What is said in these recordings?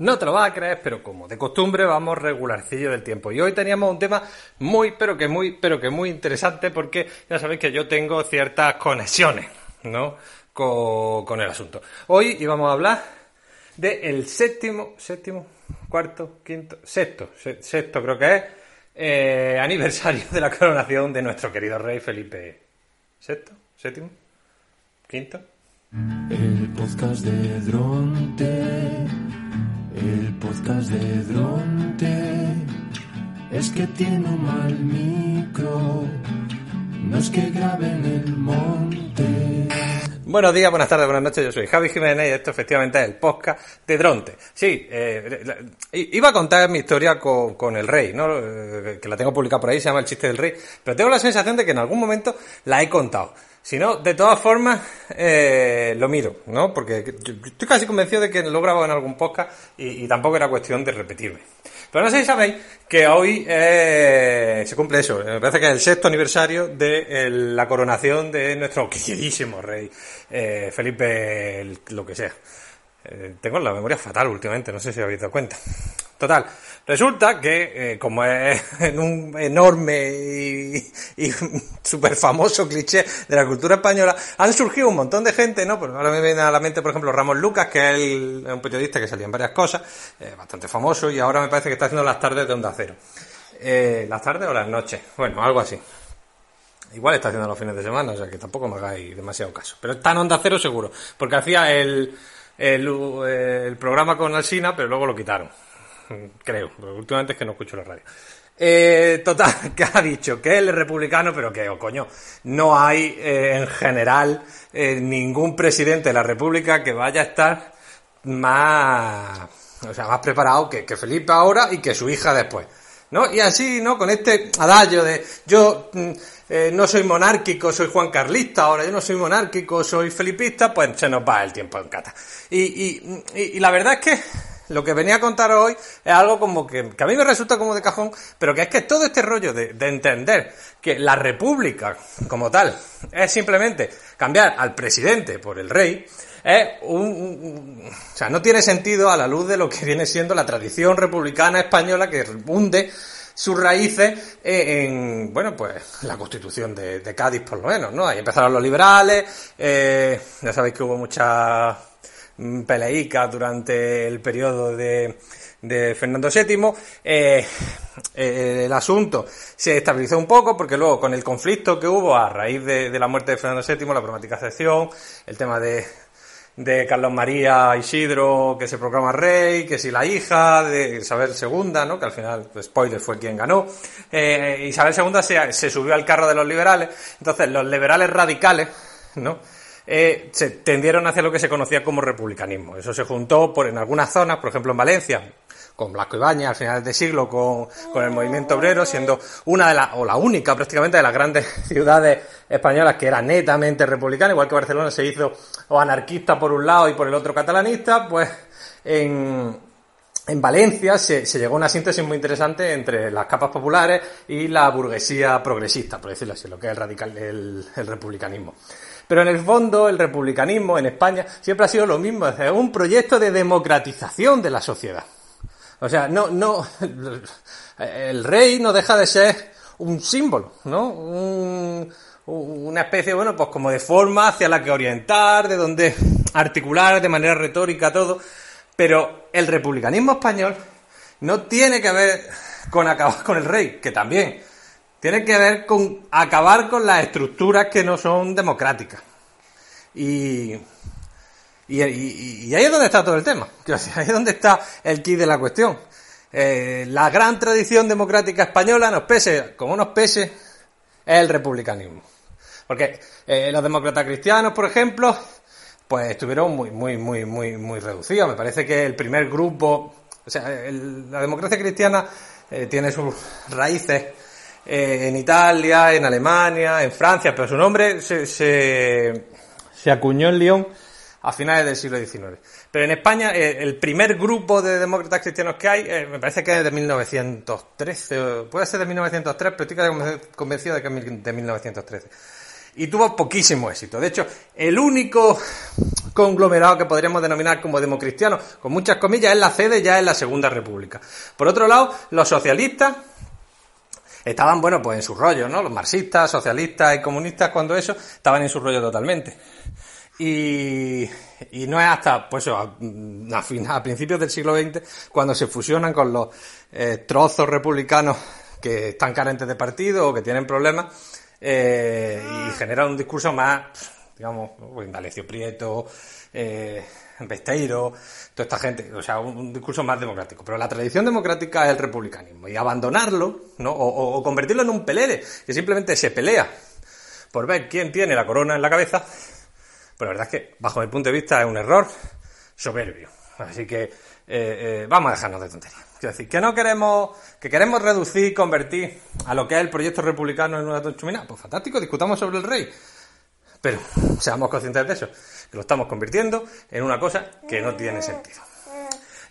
No te lo vas a creer, pero como de costumbre vamos regularcillo del tiempo. Y hoy teníamos un tema muy, pero que muy, pero que muy interesante porque ya sabéis que yo tengo ciertas conexiones, ¿no? Con, el asunto. Hoy íbamos a hablar del séptimo, séptimo, cuarto, quinto, sexto, sexto creo que es, eh, aniversario de la coronación de nuestro querido rey Felipe ¿Sexto? ¿Séptimo? ¿Quinto? El podcast de Dronte el podcast de Dronte es que tiene un mal micro, no es que grabe en el monte. Buenos días, buenas tardes, buenas noches, yo soy Javi Jiménez y esto efectivamente es el podcast de Dronte. Sí, eh, iba a contar mi historia con, el rey, ¿no? Eh, que la tengo publicada por ahí, se llama El chiste del rey, pero tengo la sensación de que en algún momento la he contado. Si no, de todas formas, eh, lo miro, ¿no? Porque estoy casi convencido de que lo he en algún podcast y, tampoco era cuestión de repetirme. Pero no sé si sabéis que hoy eh, se cumple eso, me parece que es el sexto aniversario de la coronación de nuestro queridísimo rey, eh, Felipe, lo que sea. tengo la memoria fatal últimamente, no sé si habéis dado cuenta. Total, resulta que, eh, como es un enorme y, súper famoso cliché de la cultura española, han surgido un montón de gente, ¿no? Pues ahora me viene a la mente, por ejemplo, Ramón Lucas, que es un periodista que salía en varias cosas, eh, bastante famoso, y ahora me parece que está haciendo las tardes de Onda Cero. Eh, ¿Las tardes o las noches? Bueno, algo así. Igual está haciendo los fines de semana, o sea que tampoco me hagáis demasiado caso. Pero está en Onda Cero seguro, porque hacía el, el, el programa con Alsina, pero luego lo quitaron creo, últimamente es que no escucho la radio. Eh, total, que ha dicho que él es republicano, pero que, oh, coño, no hay eh, en general eh, ningún presidente de la República que vaya a estar más, o sea, más preparado que, que Felipe ahora y que su hija después. ¿No? Y así, ¿no? Con este adagio de yo mm, no soy monárquico, soy Juan Carlista, ahora yo no soy monárquico, soy felipista, pues se nos va el tiempo en cata. Y, y la verdad es que lo que venía a contar hoy es algo como que, a mí me resulta como de cajón, pero que es que todo este rollo de, entender que la república como tal es simplemente cambiar al presidente por el rey, es un, o sea, no tiene sentido a la luz de lo que viene siendo la tradición republicana española que hunde sus raíces en, bueno, pues la constitución de, Cádiz por lo menos, ¿no? Ahí empezaron los liberales, eh, ya sabéis que hubo muchas peleica durante el periodo de, de Fernando VII. Eh, eh, el asunto se estabilizó un poco porque luego con el conflicto que hubo a raíz de, la muerte de Fernando VII, la problemática sección, el tema de, de Carlos María Isidro que se proclama rey, que si la hija de Isabel II, ¿no? que al final, pues, spoiler, fue quien ganó. Eh, Isabel II se subió al carro de los liberales, entonces los liberales radicales, ¿no? Eh, se tendieron hacia lo que se conocía como republicanismo. Eso se juntó por, en algunas zonas, por ejemplo en Valencia, con Blasco Ibañez a finales de siglo, con, con el movimiento obrero, siendo una de las, o la única prácticamente de las grandes ciudades españolas que era netamente republicana, igual que Barcelona se hizo o anarquista por un lado y por el otro catalanista, pues en, en Valencia se, se, llegó a una síntesis muy interesante entre las capas populares y la burguesía progresista, por decirlo así, lo que es el, radical, el, el republicanismo. Pero en el fondo, el republicanismo en España siempre ha sido lo mismo, es un proyecto de democratización de la sociedad. O sea, no, no, el rey no deja de ser un símbolo, ¿no? una especie, bueno, pues como de forma hacia la que orientar, de donde articular de manera retórica todo. Pero el republicanismo español no tiene que ver con acabar con el rey, que también, tiene que ver con acabar con las estructuras que no son democráticas. Y, y, ahí es donde está todo el tema. Ahí es donde está el kit de la cuestión. Eh, la gran tradición democrática española, nos pese como nos pese, es el republicanismo. Porque eh, los demócratas cristianos, por ejemplo, pues estuvieron muy, muy, muy, muy, muy reducidos. Me parece que el primer grupo, o sea, la democracia cristiana eh, tiene sus raíces eh, en Italia, en Alemania, en Francia, pero su nombre se, acuñó en Lyon a finales del siglo XIX. Pero en España, eh, el primer grupo de demócratas cristianos que hay, eh, me parece que es de 1913, puede ser de 1903, pero estoy convencido de que es de 1913. y tuvo poquísimo éxito. De hecho, el único conglomerado que podríamos denominar como democristiano, con muchas comillas, es la sede ya en la Segunda República. Por otro lado, los socialistas estaban, bueno, pues en su rollo, ¿no? Los marxistas, socialistas y comunistas, cuando eso, estaban en su rollo totalmente. Y, y no es hasta, pues a, a, a principios del siglo XX, cuando se fusionan con los eh, trozos republicanos que están carentes de partido o que tienen problemas, eh, y generan un discurso más, digamos, Indalecio Prieto, eh, Besteiro, toda esta gente, o sea, un, discurso más democrático. Pero la tradición democrática es el republicanismo y abandonarlo, ¿no? O, o, convertirlo en un pelele, que simplemente se pelea por ver quién tiene la corona en la cabeza, pues la verdad es que, bajo mi punto de vista, es un error soberbio. Así que eh, eh, vamos a dejarnos de tonterías. Quiero decir, que no queremos, que queremos reducir, convertir a lo que es el proyecto republicano en una tonchumina. Pues fantástico, discutamos sobre el rey. Pero seamos conscientes de eso, que lo estamos convirtiendo en una cosa que no tiene sentido.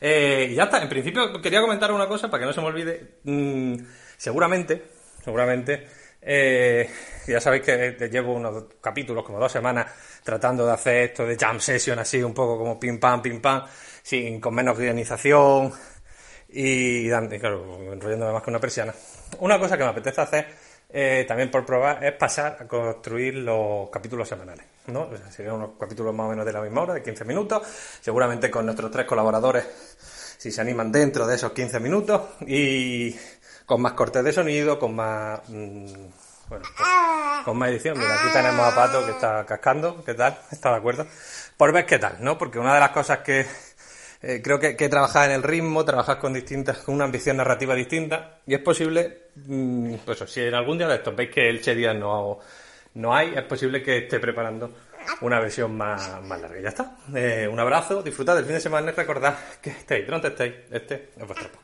Eh, y ya está, en principio quería comentar una cosa para que no se me olvide. Mm, seguramente, seguramente, eh, ya sabéis que llevo unos capítulos, como dos semanas, tratando de hacer esto de jam session así, un poco como pim pam, pim pam, sin, con menos guionización y, y claro, enrollándome más que una persiana. Una cosa que me apetece hacer eh, también por probar, es pasar a construir los capítulos semanales. ¿no? Serían unos capítulos más o menos de la misma hora, de 15 minutos, seguramente con nuestros tres colaboradores, si se animan dentro de esos 15 minutos, y con más cortes de sonido, con más... Mmm, bueno, con más edición. Mira, aquí tenemos a Pato que está cascando, ¿qué tal? ¿Está de acuerdo? Por ver qué tal, ¿no? Porque una de las cosas que eh, creo que, que trabajar en el ritmo, trabajar con distintas, con una ambición narrativa distinta, y es posible, mmm, pues si en algún día de estos veis que el Che Díaz no, no hay, es posible que esté preparando una versión más, más larga. Ya está. Eh, un abrazo, disfrutad del fin de semana y recordad que estéis, ¿dónde estéis? Este es vuestro podcast.